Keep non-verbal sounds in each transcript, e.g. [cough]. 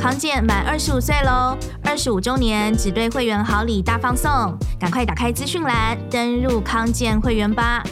康健满二十五岁喽，二十五周年只对会员好礼大放送，赶快打开资讯栏，登入康健会员吧。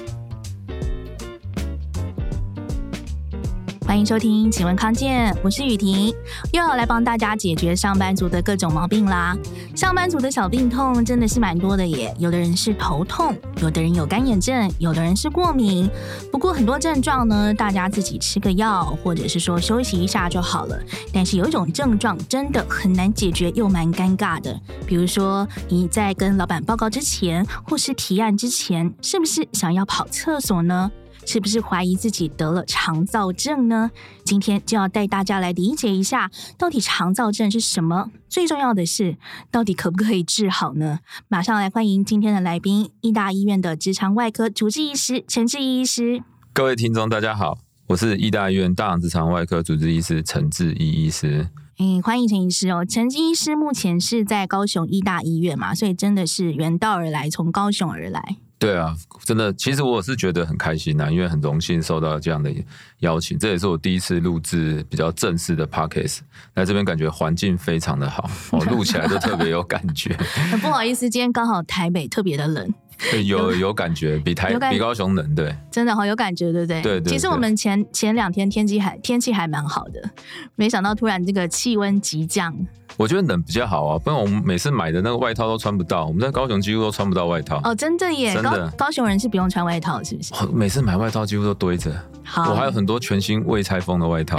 欢迎收听，请问康健，我是雨婷，又要来帮大家解决上班族的各种毛病啦。上班族的小病痛真的是蛮多的耶，有的人是头痛，有的人有干眼症，有的人是过敏。不过很多症状呢，大家自己吃个药，或者是说休息一下就好了。但是有一种症状真的很难解决，又蛮尴尬的。比如说你在跟老板报告之前，或是提案之前，是不是想要跑厕所呢？是不是怀疑自己得了肠燥症呢？今天就要带大家来理解一下，到底肠燥症是什么？最重要的是，到底可不可以治好呢？马上来欢迎今天的来宾，义大医院的直肠外科主治医师陈志一医师。各位听众，大家好，我是义大医院大肠直肠外科主治医师陈志一医师。嗯，欢迎陈医师哦。陈医师目前是在高雄医大医院嘛，所以真的是远道而来，从高雄而来。对啊，真的，其实我是觉得很开心呐，因为很荣幸受到这样的邀请，这也是我第一次录制比较正式的 podcast，来这边感觉环境非常的好，我 [laughs] 录起来都特别有感觉。很不好意思，今天刚好台北特别的冷，[laughs] 有有感觉，比台比高雄冷，对，真的好有感觉，对不对？对，对对。其实我们前前两天天气还天气还蛮好的，没想到突然这个气温急降。我觉得冷比较好啊，不然我们每次买的那个外套都穿不到。我们在高雄几乎都穿不到外套。哦，真的耶！真的，高，高雄人是不用穿外套，是不是？每次买外套几乎都堆着。好，我还有很多全新未拆封的外套。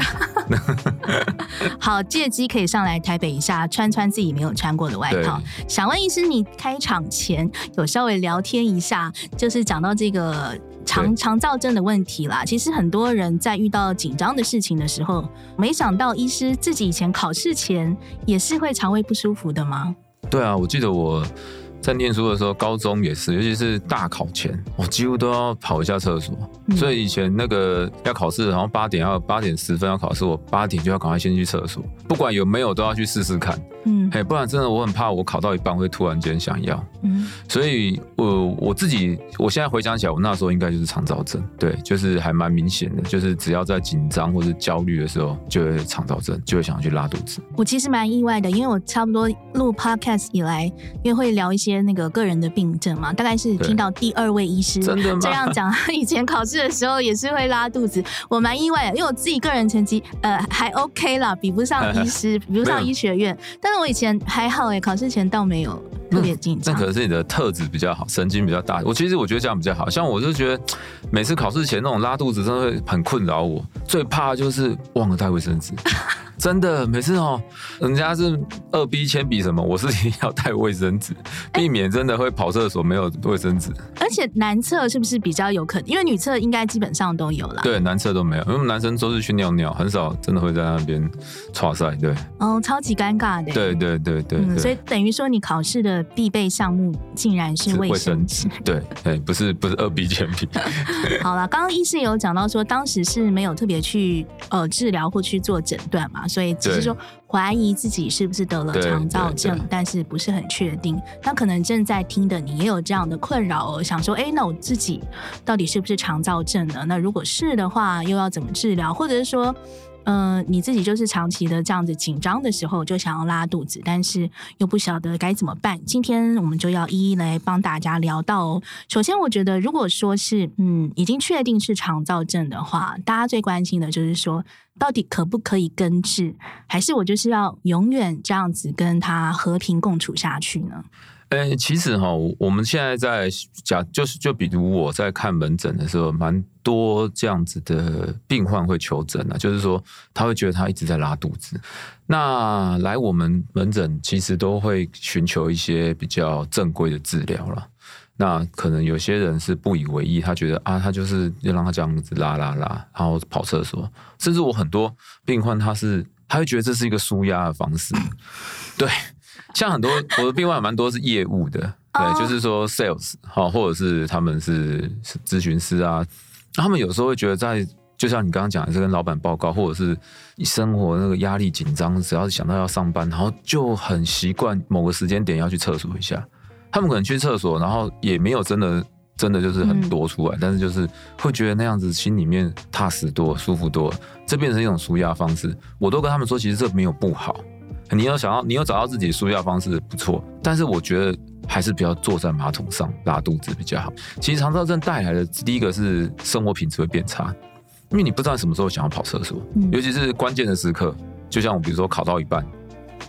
[laughs] 好，借机可以上来台北一下，穿穿自己没有穿过的外套。想问医师，你开场前有稍微聊天一下，就是讲到这个。肠肠燥症的问题啦，其实很多人在遇到紧张的事情的时候，没想到医师自己以前考试前也是会肠胃不舒服的吗？对啊，我记得我在念书的时候，高中也是，尤其是大考前，我几乎都要跑一下厕所。嗯、所以以前那个要考试，然后八点要八点十分要考试，我八点就要赶快先去厕所，不管有没有都要去试试看。嗯，哎，不然真的我很怕我考到一半会突然间想要。嗯，所以我我自己我现在回想起来，我那时候应该就是肠躁症，对，就是还蛮明显的，就是只要在紧张或者焦虑的时候，就会肠躁症，就会想要去拉肚子。我其实蛮意外的，因为我差不多录 podcast 以来，因为会聊一些那个个人的病症嘛，大概是听到第二位医师这样讲，他以前考试的时候也是会拉肚子，我蛮意外的，因为我自己个人成绩呃还 OK 啦，比不上医师，[laughs] 比不上医学院，但是我以前还好哎，考试前倒没有特别紧张。那可能是你的特质比较好，神经比较大。我其实我觉得这样比较好，像我就觉得 [tsk] 每次考试前那种拉肚子真的会很困扰我，最怕就是忘了带卫生纸。[laughs] 真的，每次哦，人家是二 B 铅笔什么，我是一定要带卫生纸，避免真的会跑厕所没有卫生纸。而且男厕是不是比较有可能？因为女厕应该基本上都有啦。对，男厕都没有，因为男生都是去尿尿，很少真的会在那边剉赛。对，哦，超级尴尬的。对对对对，所以等于说你考试的必备项目竟然是卫生纸。对，对，[laughs] 不是不是二 B 铅笔。[laughs] 好了，刚刚医师有讲到说，当时是没有特别去呃治疗或去做诊断嘛。所以只是说怀疑自己是不是得了肠躁症，但是不是很确定。那可能正在听的你也有这样的困扰哦，想说，哎，那我自己到底是不是肠躁症呢？那如果是的话，又要怎么治疗？或者是说，嗯、你自己就是长期的这样子紧张的时候就想要拉肚子，但是又不晓得该怎么办。今天我们就要一一来帮大家聊到。首先，我觉得如果说是嗯已经确定是肠躁症的话，大家最关心的就是说，到底可不可以根治，还是我就是要永远这样子跟他和平共处下去呢？诶，其实哈，我们现在在讲，就是就比如我在看门诊的时候，蛮多这样子的病患会求诊啊，就是说他会觉得他一直在拉肚子。那来我们门诊，其实都会寻求一些比较正规的治疗了。那可能有些人是不以为意，他觉得啊，他就是要让他这样子拉拉拉，然后跑厕所。甚至我很多病患，他是他会觉得这是一个舒压的方式，对。像很多我的病患蛮多是业务的，对，oh. 就是说 sales 好，或者是他们是咨询师啊，他们有时候会觉得在，就像你刚刚讲的是跟老板报告，或者是你生活那个压力紧张，只要是想到要上班，然后就很习惯某个时间点要去厕所一下。他们可能去厕所，然后也没有真的真的就是很多出来，嗯、但是就是会觉得那样子心里面踏实多、舒服多，这变成一种舒压方式。我都跟他们说，其实这没有不好。你有想要，你有找到自己舒压方式不错，但是我觉得还是不要坐在马桶上拉肚子比较好。其实肠燥症带来的第一个是生活品质会变差，因为你不知道什么时候想要跑厕所，尤其是关键的时刻，就像我比如说考到一半。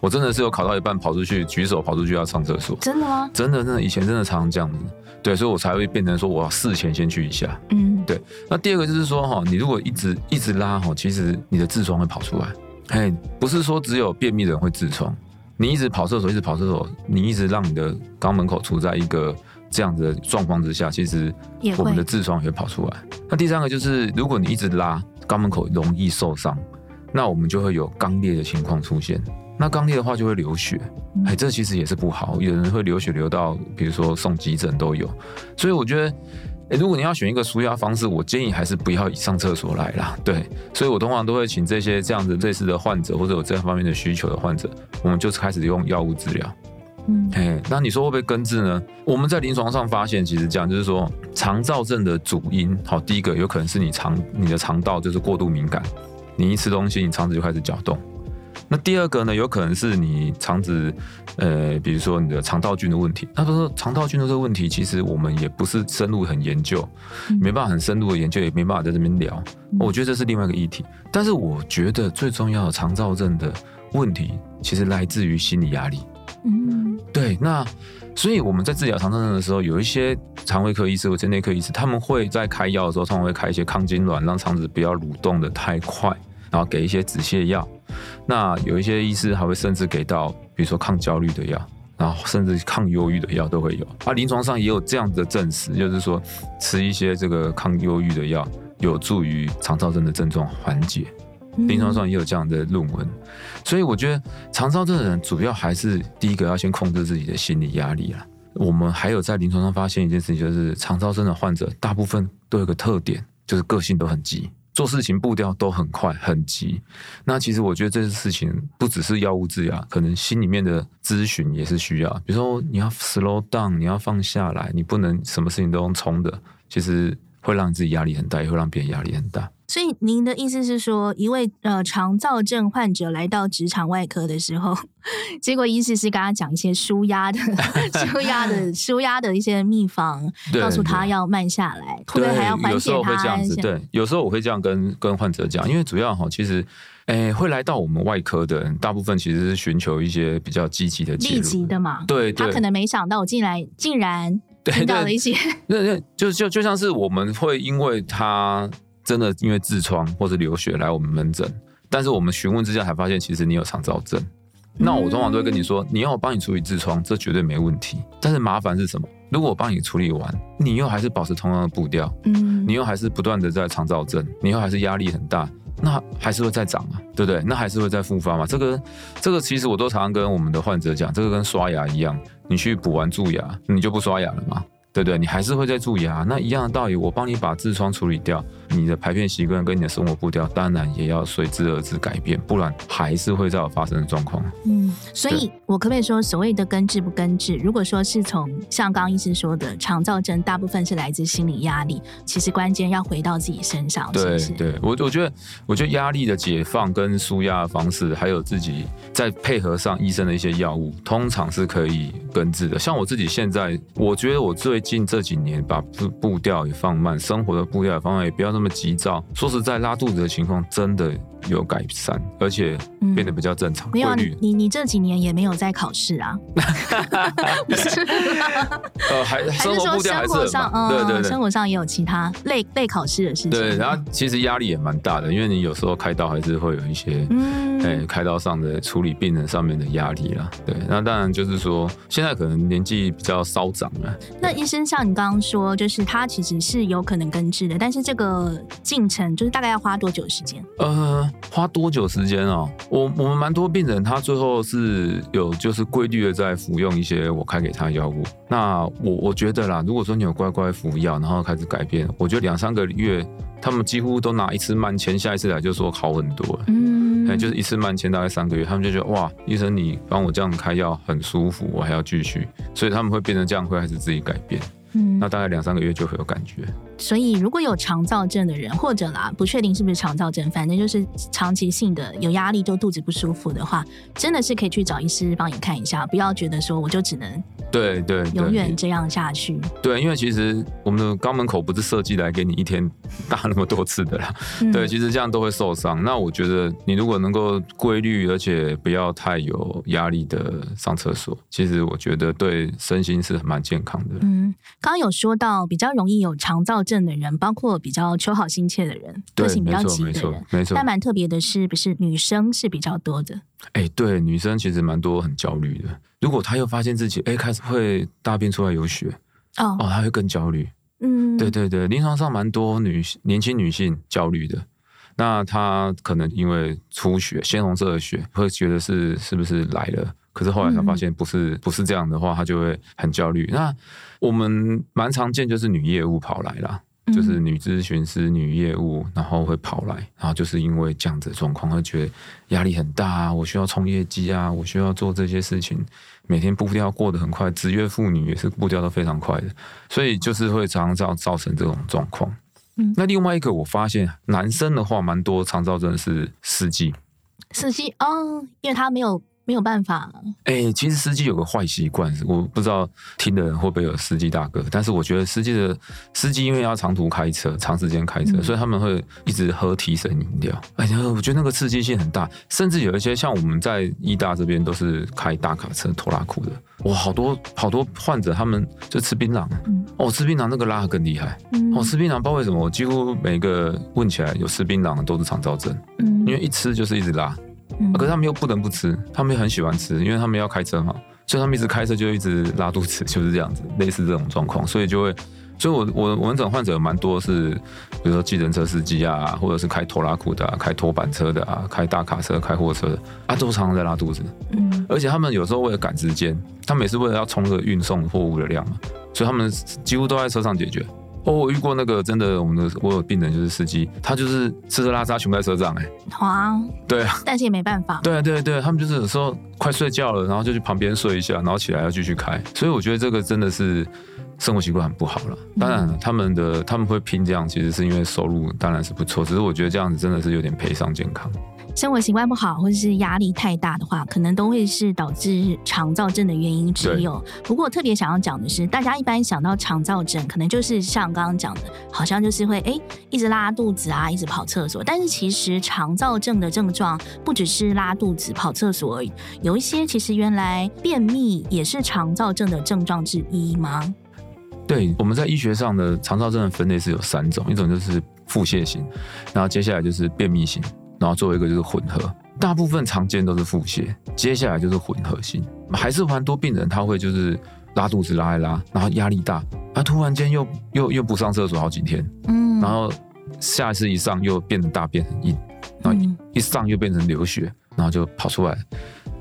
我真的是有考到一半跑出去，举手跑出去要上厕所。真的吗？真的，真的，以前真的常常这样子。对，所以我才会变成说我要事前先去一下。嗯，对。那第二个就是说哈，你如果一直一直拉哈，其实你的痔疮会跑出来。嘿，不是说只有便秘的人会痔疮，你一直跑厕所，一直跑厕所，你一直让你的肛门口处在一个这样子的状况之下，其实我们的痔疮也会跑出来。那第三个就是，如果你一直拉，肛门口容易受伤，那我们就会有肛裂的情况出现。那肛裂的话就会流血，哎，这其实也是不好。有人会流血流到，比如说送急诊都有。所以我觉得，哎，如果你要选一个舒压方式，我建议还是不要上厕所来啦。对，所以我通常都会请这些这样子类似的患者，或者有这方面的需求的患者，我们就开始用药物治疗。嗯，哎，那你说会不会根治呢？我们在临床上发现，其实这样就是说，肠燥症的主因，好，第一个有可能是你肠你的肠道就是过度敏感，你一吃东西，你肠子就开始搅动。那第二个呢，有可能是你肠子，呃，比如说你的肠道菌的问题。他说肠道菌的这个问题，其实我们也不是深入很研究，没办法很深入的研究，也没办法在这边聊。我觉得这是另外一个议题。但是我觉得最重要的肠燥症的问题，其实来自于心理压力。嗯，对。那所以我们在治疗肠燥症的时候，有一些肠胃科医师或者内科医师，他们会在开药的时候，通常会开一些抗痉挛，让肠子不要蠕动的太快。然后给一些止泻药，那有一些医师还会甚至给到，比如说抗焦虑的药，然后甚至抗忧郁的药都会有。啊，临床上也有这样的证实，就是说吃一些这个抗忧郁的药，有助于肠躁症的症状缓解。临床上也有这样的论文，所以我觉得肠躁症的人主要还是第一个要先控制自己的心理压力啊。我们还有在临床上发现一件事情，就是肠躁症的患者大部分都有个特点，就是个性都很急。做事情步调都很快很急，那其实我觉得这些事情不只是药物治疗，可能心里面的咨询也是需要。比如说你要 slow down，你要放下来，你不能什么事情都用冲的，其实会让你自己压力很大，也会让别人压力很大。所以您的意思是说，一位呃肠燥症患者来到直肠外科的时候，[laughs] 结果医师是跟他讲一些舒压的、[laughs] 舒压的、舒压的一些秘方，告诉他要慢下来，对，还要缓解他。有时候会这样子，对，有时候我会这样跟跟患者讲，因为主要哈，其实，诶，会来到我们外科的人，大部分其实是寻求一些比较积极的、立即的嘛。对，他可能没想到我进来竟然听到了一些，那那，就就就像是我们会因为他。真的因为痔疮或者流血来我们门诊，但是我们询问之下才发现，其实你有肠躁症。那我通常都会跟你说，你要我帮你处理痔疮，这绝对没问题。但是麻烦是什么？如果我帮你处理完，你又还是保持同样的步调，嗯，你又还是不断的在肠躁症，你又还是压力很大，那还是会再长啊，对不对？那还是会再复发嘛。这个这个其实我都常常跟我们的患者讲，这个跟刷牙一样，你去补完蛀牙，你就不刷牙了吗？对不对？你还是会再蛀牙，那一样的道理，我帮你把痔疮处理掉。你的排便习惯跟你的生活步调，当然也要随之而之改变，不然还是会再有发生的状况。嗯，所以我可不可以说，所谓的根治不根治？如果说是从像刚刚医师说的，肠躁症大部分是来自心理压力，其实关键要回到自己身上。对，是是对，我我觉得，我觉得压力的解放跟舒压的方式，还有自己再配合上医生的一些药物，通常是可以根治的。像我自己现在，我觉得我最近这几年把步步调也放慢，生活的步调也放慢，也不要那么。那么急躁，说实在，拉肚子的情况真的有改善，而且变得比较正常。没有你，你你这几年也没有在考试啊？[laughs] 呃，还还是说生活上，嗯，对对对，生活上也有其他类类考试的事情。对，然后其实压力也蛮大的，因为你有时候开刀还是会有一些，嗯，哎，开刀上的处理病人上面的压力啦。对，那当然就是说，现在可能年纪比较稍长了。那医生像你刚刚说，就是他其实是有可能根治的，但是这个。进程就是大概要花多久时间？呃，花多久时间哦？我我们蛮多病人，他最后是有就是规律的在服用一些我开给他的药物。那我我觉得啦，如果说你有乖乖服药，然后开始改变，我觉得两三个月，他们几乎都拿一次慢签，下一次来就说好很多。嗯，就是一次慢签大概三个月，他们就觉得哇，医生你帮我这样开药很舒服，我还要继续，所以他们会变成这样，会开始自己改变。嗯，那大概两三个月就会有感觉。所以如果有肠燥症的人，或者啦，不确定是不是肠燥症，反正就是长期性的有压力就肚子不舒服的话，真的是可以去找医师帮你看一下，不要觉得说我就只能对对永远这样下去。对，因为其实我们的肛门口不是设计来给你一天大那么多次的啦。嗯、对，其实这样都会受伤。那我觉得你如果能够规律，而且不要太有压力的上厕所，其实我觉得对身心是蛮健康的。嗯，刚刚有说到比较容易有肠躁症的人，包括比较求好心切的人，个性比较急的人，没错，没错。但蛮特别的是，不是女生是比较多的？哎，对，女生其实蛮多很焦虑的。如果她又发现自己哎开始会大便出来有血，哦哦，她会更焦虑。嗯，对对对，临床上蛮多女年轻女性焦虑的。那她可能因为出血，鲜红色的血，会觉得是是不是来了？可是后来她发现不是，不是这样的话，她就会很焦虑。那我们蛮常见就是女业务跑来啦，就是女咨询师、女业务，然后会跑来，然后就是因为这样子的状况，会觉得压力很大啊，我需要冲业绩啊，我需要做这些事情，每天步调过得很快，职业妇女也是步调都非常快的，所以就是会常常造造成这种状况。嗯，那另外一个我发现男生的话，蛮多肠躁症是司机，司机哦，因为他没有。没有办法。哎、欸，其实司机有个坏习惯，我不知道听的人会不会有司机大哥，但是我觉得司机的司机因为要长途开车、长时间开车，嗯、所以他们会一直喝提神饮料。哎呀，我觉得那个刺激性很大，甚至有一些像我们在医大这边都是开大卡车拖拉库的，哇，好多好多患者他们就吃槟榔，嗯、哦，吃槟榔那个拉得更厉害，嗯、哦，吃槟榔不知道为什么，我几乎每个问起来有吃槟榔的都是肠躁症，嗯，因为一吃就是一直拉。啊、可是他们又不能不吃，他们又很喜欢吃，因为他们要开车嘛，所以他们一直开车就一直拉肚子，就是这样子，类似这种状况，所以就会，所以我我我们这种患者蛮多是，比如说计程车司机啊，或者是开拖拉库的、啊，开拖板车的啊，开大卡车、开货车的，啊，都常常在拉肚子。嗯，而且他们有时候为了赶时间，他们也是为了要冲这个运送货物的量嘛，所以他们几乎都在车上解决。哦，我遇过那个真的，我们的我有病人就是司机，他就是吃喝拉撒全在车上哎、欸。好啊。对啊。但是也没办法。对对对，他们就是有时候快睡觉了，然后就去旁边睡一下，然后起来要继续开。所以我觉得这个真的是生活习惯很不好了。当然，他们的他们会拼这样，其实是因为收入当然是不错，只是我觉得这样子真的是有点赔上健康。生活习惯不好，或者是压力太大的话，可能都会是导致肠躁症的原因之一。不过特别想要讲的是，大家一般想到肠躁症，可能就是像刚刚讲的，好像就是会哎一直拉肚子啊，一直跑厕所。但是其实肠躁症的症状不只是拉肚子、跑厕所而已，有一些其实原来便秘也是肠燥症的症状之一吗？对，我们在医学上的肠燥症的分类是有三种，一种就是腹泻型，然后接下来就是便秘型。然后最后一个就是混合，大部分常见都是腹泻，接下来就是混合型，还是蛮多病人他会就是拉肚子拉一拉，然后压力大，啊突然间又又又不上厕所好几天，嗯，然后下一次一上又变得大便很硬，然后一一上又变成流血，然后就跑出来，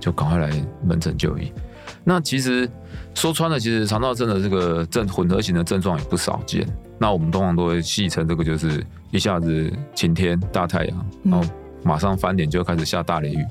就赶快来门诊就医。那其实说穿了，其实肠道症的这个症混合型的症状也不少见。那我们通常都会戏称这个就是一下子晴天大太阳，然后。马上翻脸就开始下大雷雨，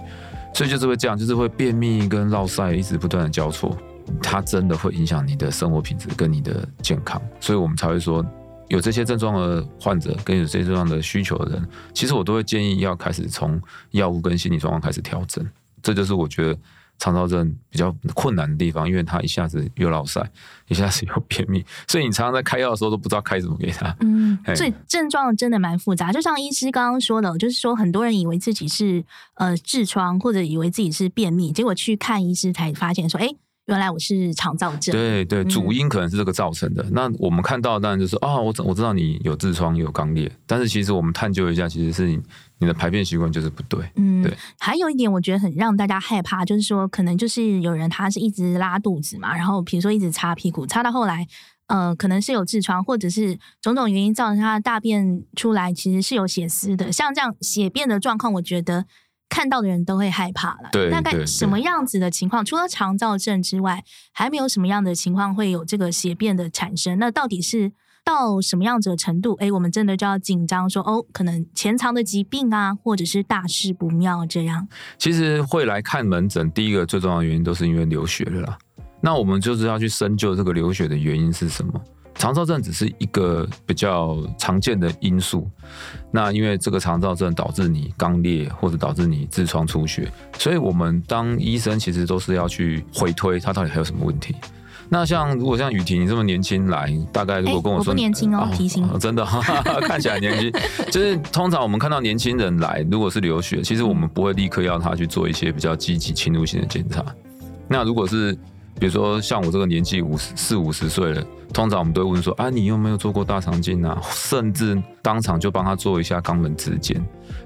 所以就是会这样，就是会便秘跟落塞一直不断的交错，它真的会影响你的生活品质跟你的健康，所以我们才会说有这些症状的患者跟有这些症状的需求的人，其实我都会建议要开始从药物跟心理状况开始调整，这就是我觉得。肠躁症比较困难的地方，因为他一下子又落塞，一下子又便秘，所以你常常在开药的时候都不知道开什么给他。嗯，所以症状真的蛮复杂。就像医师刚刚说的，就是说很多人以为自己是呃痔疮，或者以为自己是便秘，结果去看医师才发现说，哎，原来我是肠造症。对对，主因可能是这个造成的。嗯、那我们看到当然就是啊、哦，我我知道你有痔疮，有肛裂，但是其实我们探究一下，其实是你。你的排便习惯就是不对，嗯，对。还有一点，我觉得很让大家害怕，就是说，可能就是有人他是一直拉肚子嘛，然后比如说一直擦屁股，擦到后来，呃，可能是有痔疮，或者是种种原因造成他的大便出来其实是有血丝的。像这样血便的状况，我觉得看到的人都会害怕了。对，大概什么样子的情况？除了肠燥症之外，还没有什么样的情况会有这个血便的产生？那到底是？到什么样子的程度，哎，我们真的就要紧张，说哦，可能潜藏的疾病啊，或者是大事不妙这样。其实会来看门诊，第一个最重要的原因都是因为流血了啦。那我们就是要去深究这个流血的原因是什么。肠躁症只是一个比较常见的因素。那因为这个肠燥症导致你肛裂或者导致你痔疮出血，所以我们当医生其实都是要去回推他到底还有什么问题。那像如果像雨婷你这么年轻来，大概如果跟我说、不年轻哦，提醒、哦、真的哈哈 [laughs] 看起来年轻，就是通常我们看到年轻人来，如果是流血，其实我们不会立刻要他去做一些比较积极侵入性的检查。那如果是比如说像我这个年纪五十四五十岁了，通常我们都会问说啊，你有没有做过大肠镜啊？甚至当场就帮他做一下肛门指检，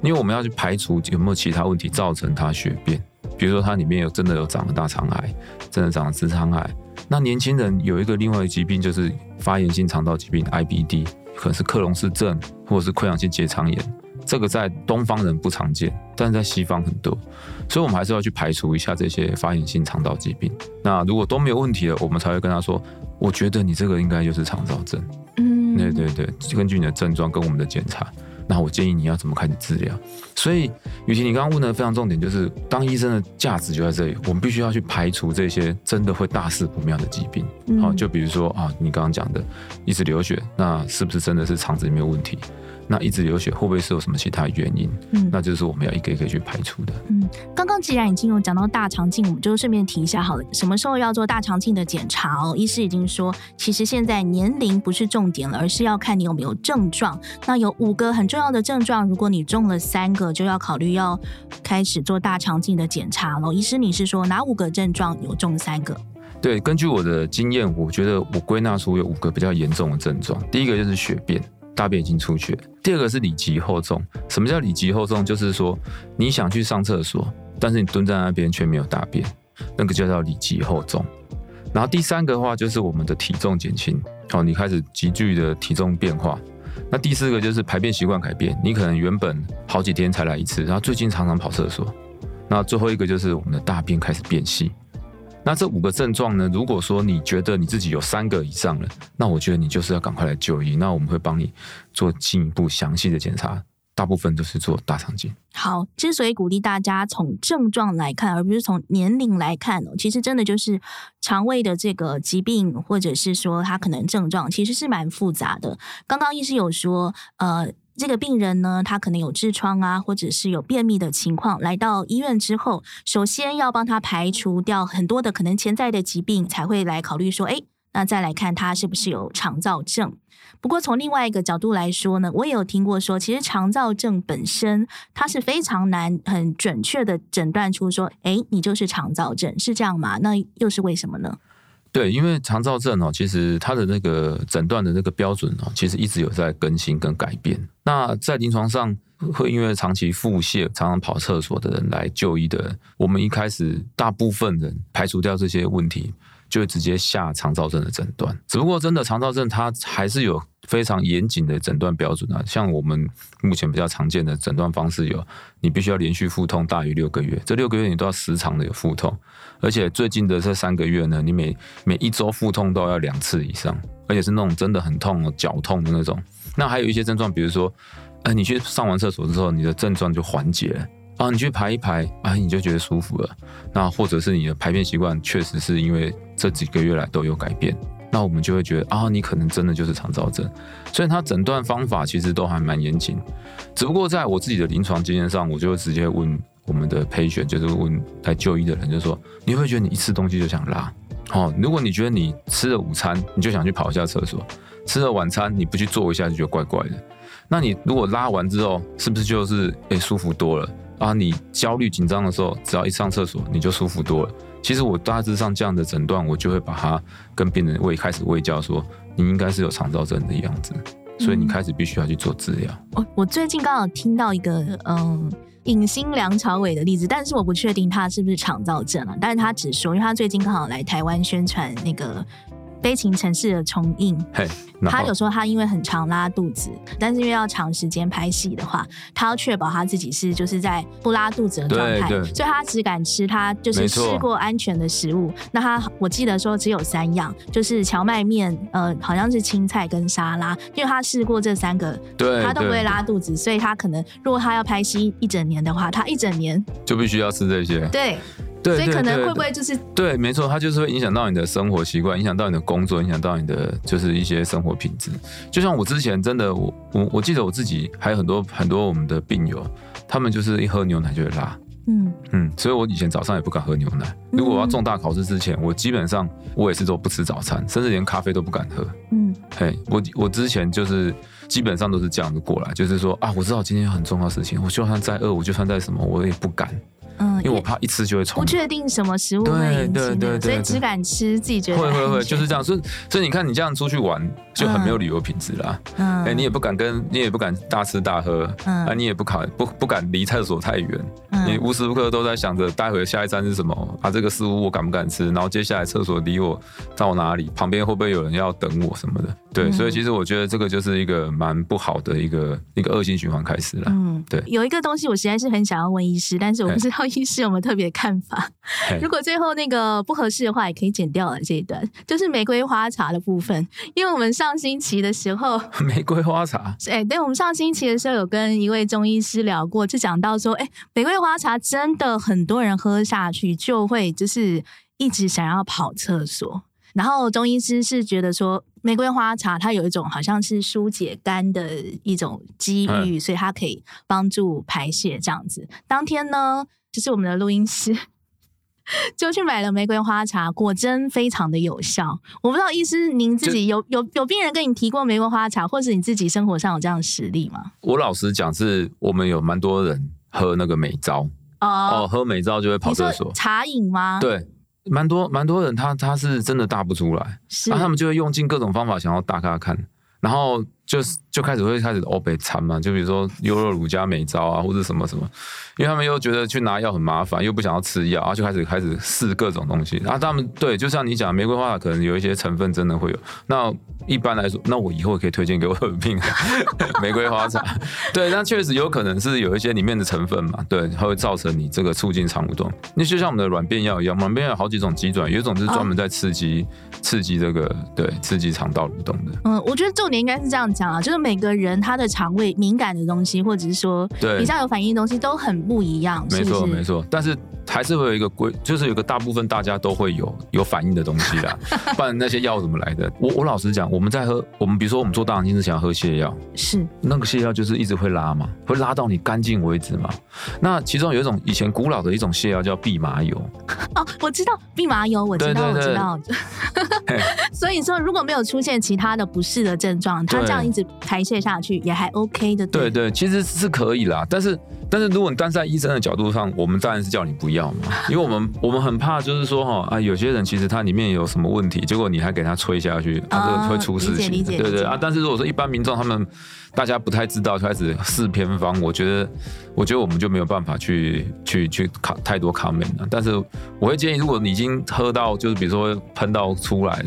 因为我们要去排除有没有其他问题造成他血便，比如说他里面有真的有长了大肠癌，真的长了直肠癌。那年轻人有一个另外的疾病就是发炎性肠道疾病 IBD，可能是克隆氏症或者是溃疡性结肠炎。这个在东方人不常见，但是在西方很多，所以我们还是要去排除一下这些发炎性肠道疾病。那如果都没有问题了，我们才会跟他说：“我觉得你这个应该就是肠燥症。”嗯，对对对，根据你的症状跟我们的检查，那我建议你要怎么开始治疗。所以，雨婷，你刚刚问的非常重点，就是当医生的价值就在这里，我们必须要去排除这些真的会大事不妙的疾病。好，就比如说啊，你刚刚讲的一直流血，那是不是真的是肠子里面有问题？那一直流血会不会是有什么其他原因？嗯，那就是我们要一个一个去排除的。嗯，刚刚既然已经有讲到大肠镜，我们就顺便提一下好了，什么时候要做大肠镜的检查哦？医师已经说，其实现在年龄不是重点了，而是要看你有没有症状。那有五个很重要的症状，如果你中了三个，就要考虑要开始做大肠镜的检查了。医师，你是说哪五个症状有中三个？对，根据我的经验，我觉得我归纳出有五个比较严重的症状。第一个就是血便。大便已经出血。第二个是里急后重。什么叫里急后重？就是说你想去上厕所，但是你蹲在那边却没有大便，那个就叫里急后重。然后第三个的话就是我们的体重减轻，哦，你开始急剧的体重变化。那第四个就是排便习惯改变，你可能原本好几天才来一次，然后最近常常跑厕所。那最后一个就是我们的大便开始变细。那这五个症状呢？如果说你觉得你自己有三个以上了，那我觉得你就是要赶快来就医。那我们会帮你做进一步详细的检查，大部分都是做大肠镜。好，之所以鼓励大家从症状来看，而不是从年龄来看哦，其实真的就是肠胃的这个疾病，或者是说它可能症状其实是蛮复杂的。刚刚医师有说，呃。这个病人呢，他可能有痔疮啊，或者是有便秘的情况。来到医院之后，首先要帮他排除掉很多的可能潜在的疾病，才会来考虑说，哎，那再来看他是不是有肠燥症。不过从另外一个角度来说呢，我也有听过说，其实肠燥症本身它是非常难很准确的诊断出说，哎，你就是肠燥症，是这样吗？那又是为什么呢？对，因为肠造症哦，其实它的那个诊断的那个标准哦，其实一直有在更新跟改变。那在临床上，会因为长期腹泻、常常跑厕所的人来就医的人，我们一开始大部分人排除掉这些问题。就会直接下肠躁症的诊断，只不过真的肠躁症它还是有非常严谨的诊断标准啊。像我们目前比较常见的诊断方式有，你必须要连续腹痛大于六个月，这六个月你都要时常的有腹痛，而且最近的这三个月呢，你每每一周腹痛都要两次以上，而且是那种真的很痛、绞痛的那种。那还有一些症状，比如说，呃，你去上完厕所之后，你的症状就缓解。啊，你去排一排，啊，你就觉得舒服了。那或者是你的排便习惯确实是因为这几个月来都有改变，那我们就会觉得啊，你可能真的就是肠燥症。所以他诊断方法其实都还蛮严谨。只不过在我自己的临床经验上，我就会直接问我们的 patient，就是问来就医的人，就说你会不会觉得你一吃东西就想拉？哦，如果你觉得你吃了午餐，你就想去跑一下厕所；吃了晚餐，你不去做一下就觉得怪怪的。那你如果拉完之后，是不是就是诶、舒服多了？啊，你焦虑紧张的时候，只要一上厕所，你就舒服多了。其实我大致上这样的诊断，我就会把它跟病人喂开始喂教说，你应该是有肠燥症的样子，所以你开始必须要去做治疗。我、嗯、我最近刚好听到一个嗯，影星梁朝伟的例子，但是我不确定他是不是肠燥症啊。但是他只说，因为他最近刚好来台湾宣传那个。悲情城市的重映，他有说他因为很常拉肚子，但是因为要长时间拍戏的话，他要确保他自己是就是在不拉肚子的状态，所以他只敢吃他就是吃过安全的食物。那他我记得说只有三样，就是荞麦面，呃，好像是青菜跟沙拉，因为他试过这三个，对，他都不会拉肚子，所以他可能如果他要拍戏一整年的话，他一整年就必须要吃这些。对。对，所以可能会不会就是对，没错，它就是会影响到你的生活习惯，影响到你的工作，影响到你的就是一些生活品质。就像我之前真的，我我我记得我自己还有很多很多我们的病友，他们就是一喝牛奶就会拉。嗯嗯，所以我以前早上也不敢喝牛奶。如果我要重大考试之前，我基本上我也是都不吃早餐，甚至连咖啡都不敢喝。嗯，嘿，我我之前就是基本上都是这样子过来，就是说啊，我知道今天有很重要的事情，我就算再饿，我就算再什么，我也不敢。嗯，因为我怕一吃就会冲。不确定什么食物会引起的，所以只敢吃自己觉得会会会，就是这样。所以所以你看，你这样出去玩就很没有旅游品质啦。嗯，哎，你也不敢跟，你也不敢大吃大喝，嗯，啊，你也不敢不不敢离厕所太远，你无时无刻都在想着待会下一站是什么啊？这个食物我敢不敢吃？然后接下来厕所离我到哪里？旁边会不会有人要等我什么的？对，所以其实我觉得这个就是一个蛮不好的一个一个恶性循环开始了。嗯，对。有一个东西我实在是很想要问医师，但是我不知道医师有没有特别看法。如果最后那个不合适的话，也可以剪掉了这一段，就是玫瑰花茶的部分。因为我们上星期的时候，[laughs] 玫瑰花茶，哎，对，我们上星期的时候有跟一位中医师聊过，就讲到说，哎，玫瑰花茶真的很多人喝下去就会就是一直想要跑厕所。然后中医师是觉得说，玫瑰花茶它有一种好像是疏解肝的一种机遇，所以它可以帮助排泄这样子。当天呢，就是我们的录音师就去买了玫瑰花茶，果真非常的有效。我不知道医师您自己有有有病人跟你提过玫瑰花茶，或是你自己生活上有这样的实例吗？我老实讲，是我们有蛮多人喝那个美招哦，喝美招就会跑厕所，茶饮吗？对。蛮多蛮多人他，他他是真的大不出来，是然后他们就会用尽各种方法想要大咖看，然后就是就开始会开始欧北餐嘛，就比如说优酪乳加美招啊，或者什么什么，因为他们又觉得去拿药很麻烦，又不想要吃药，然后就开始开始试各种东西。然后他们对，就像你讲，玫瑰花可能有一些成分真的会有。那一般来说，那我以后可以推荐给我的病人 [laughs] 玫瑰花茶。对，那确实有可能是有一些里面的成分嘛，对，它会造成你这个促进肠蠕动。那就像我们的软便药一样，软便药有好几种机转，有一种是专门在刺激、哦、刺激这个对刺激肠道蠕动的。嗯，我觉得重点应该是这样讲啊，就是每个人他的肠胃敏感的东西，或者是说比较有反应的东西都很不一样。没错，没错，但是还是会有一个规，就是有个大部分大家都会有有反应的东西啦，[laughs] 不然那些药怎么来的？我我老实讲。我们在喝，我们比如说我们做大肠镜是想要喝泻药，是那个泻药就是一直会拉嘛，会拉到你干净为止嘛。那其中有一种以前古老的一种泻药叫蓖麻油。[laughs] 哦，我知道蓖麻油，我知道，我知道。[laughs] 所以说如果没有出现其他的不适的症状，它这样一直排泄下去也还 OK 的。对，对对，其实是可以啦。但是但是如果你站在医生的角度上，我们当然是叫你不要嘛，[laughs] 因为我们我们很怕就是说哈啊，有些人其实他里面有什么问题，结果你还给他吹下去，啊，这个会出事情。理解，对对啊，但是如果说一般民众他们。大家不太知道，开始试偏方，我觉得，我觉得我们就没有办法去去去卡太多 comment 了。但是我会建议，如果你已经喝到，就是比如说喷到出来，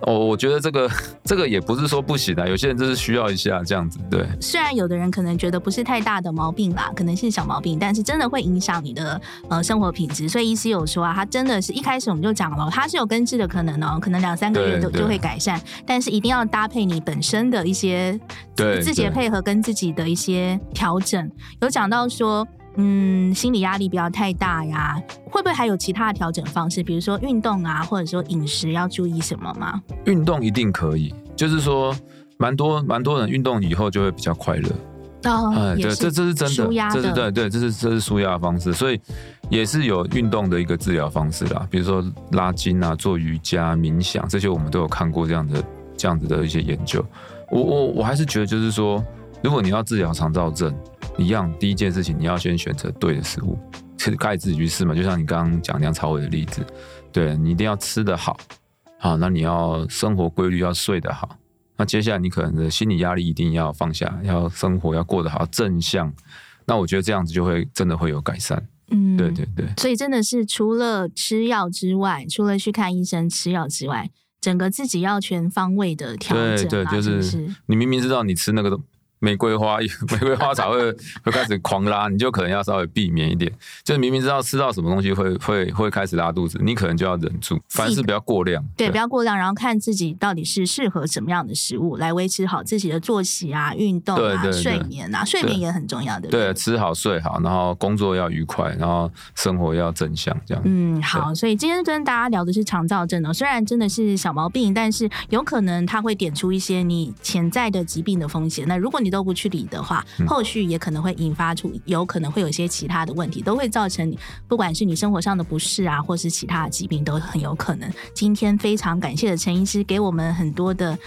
哦，我觉得这个 [laughs] 这个也不是说不行的，有些人就是需要一下这样子。对，虽然有的人可能觉得不是太大的毛病啦，可能是小毛病，但是真的会影响你的呃生活品质。所以医师有说啊，他真的是一开始我们就讲了，他是有根治的可能哦，可能两三个月就就会改善，但是一定要搭配你本身的一些对。自己的配合跟自己的一些调整，有讲到说，嗯，心理压力不要太大呀，会不会还有其他的调整方式？比如说运动啊，或者说饮食要注意什么吗？运动一定可以，就是说，蛮多蛮多人运动以后就会比较快乐。哦，哎，对，这这是真的，这是对对，这是这是舒压的方式，所以也是有运动的一个治疗方式啦，比如说拉筋啊，做瑜伽、冥想这些，我们都有看过这样的这样子的一些研究。我我我还是觉得，就是说，如果你要治疗肠躁症，一样第一件事情，你要先选择对的食物，其实该自己去试嘛。就像你刚刚讲梁朝伟的例子，对，你一定要吃得好，好，那你要生活规律，要睡得好，那接下来你可能的心理压力一定要放下，要生活要过得好，正向，那我觉得这样子就会真的会有改善。嗯，对对对。所以真的是除了吃药之外，除了去看医生吃药之外。整个自己要全方位的调整，对对，就是你明明知道你吃那个玫瑰花，玫瑰花茶会会开始狂拉，你就可能要稍微避免一点。[laughs] 就是明明知道吃到什么东西会会会开始拉肚子，你可能就要忍住，凡事不要过量。对，对，不要过量，然后看自己到底是适合什么样的食物来维持好自己的作息啊、运动啊、对对对睡眠啊，睡眠也很重要的。对，吃好睡好，然后工作要愉快，然后生活要正向，这样。嗯，好。所以今天跟大家聊的是肠燥症哦，虽然真的是小毛病，但是有可能它会点出一些你潜在的疾病的风险。那如果你都不去理的话，后续也可能会引发出，有可能会有一些其他的问题，都会造成你，不管是你生活上的不适啊，或是其他的疾病，都很有可能。今天非常感谢的陈医师给我们很多的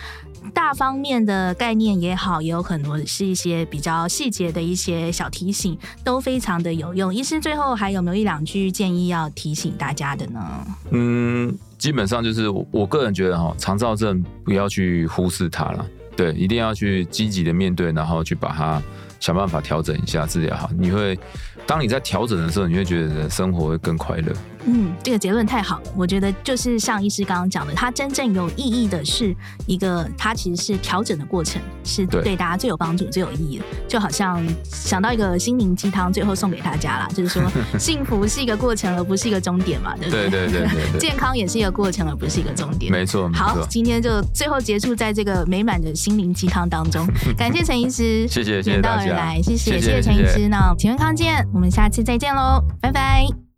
大方面的概念也好，也有很多是一些比较细节的一些小提醒，都非常的有用。医师最后还有没有一两句建议要提醒大家的呢？嗯，基本上就是我我个人觉得哈，肠躁症不要去忽视它了。对，一定要去积极的面对，然后去把它想办法调整一下，治疗好。你会，当你在调整的时候，你会觉得生活会更快乐。嗯，这个结论太好了。我觉得就是像医师刚刚讲的，它真正有意义的是一个，它其实是调整的过程，是对大家最有帮助、最有意义的。就好像想到一个心灵鸡汤，最后送给大家啦，就是说 [laughs] 幸福是一个过程，而不是一个终点嘛，对不对？对对对对。健康也是一个过程，而不是一个终点。没错。好，今天就最后结束在这个美满的心灵鸡汤当中。[laughs] 感谢陈医师，谢谢，谢谢大家，谢谢谢谢陈医师。那请问康健，我们下次再见喽，拜拜。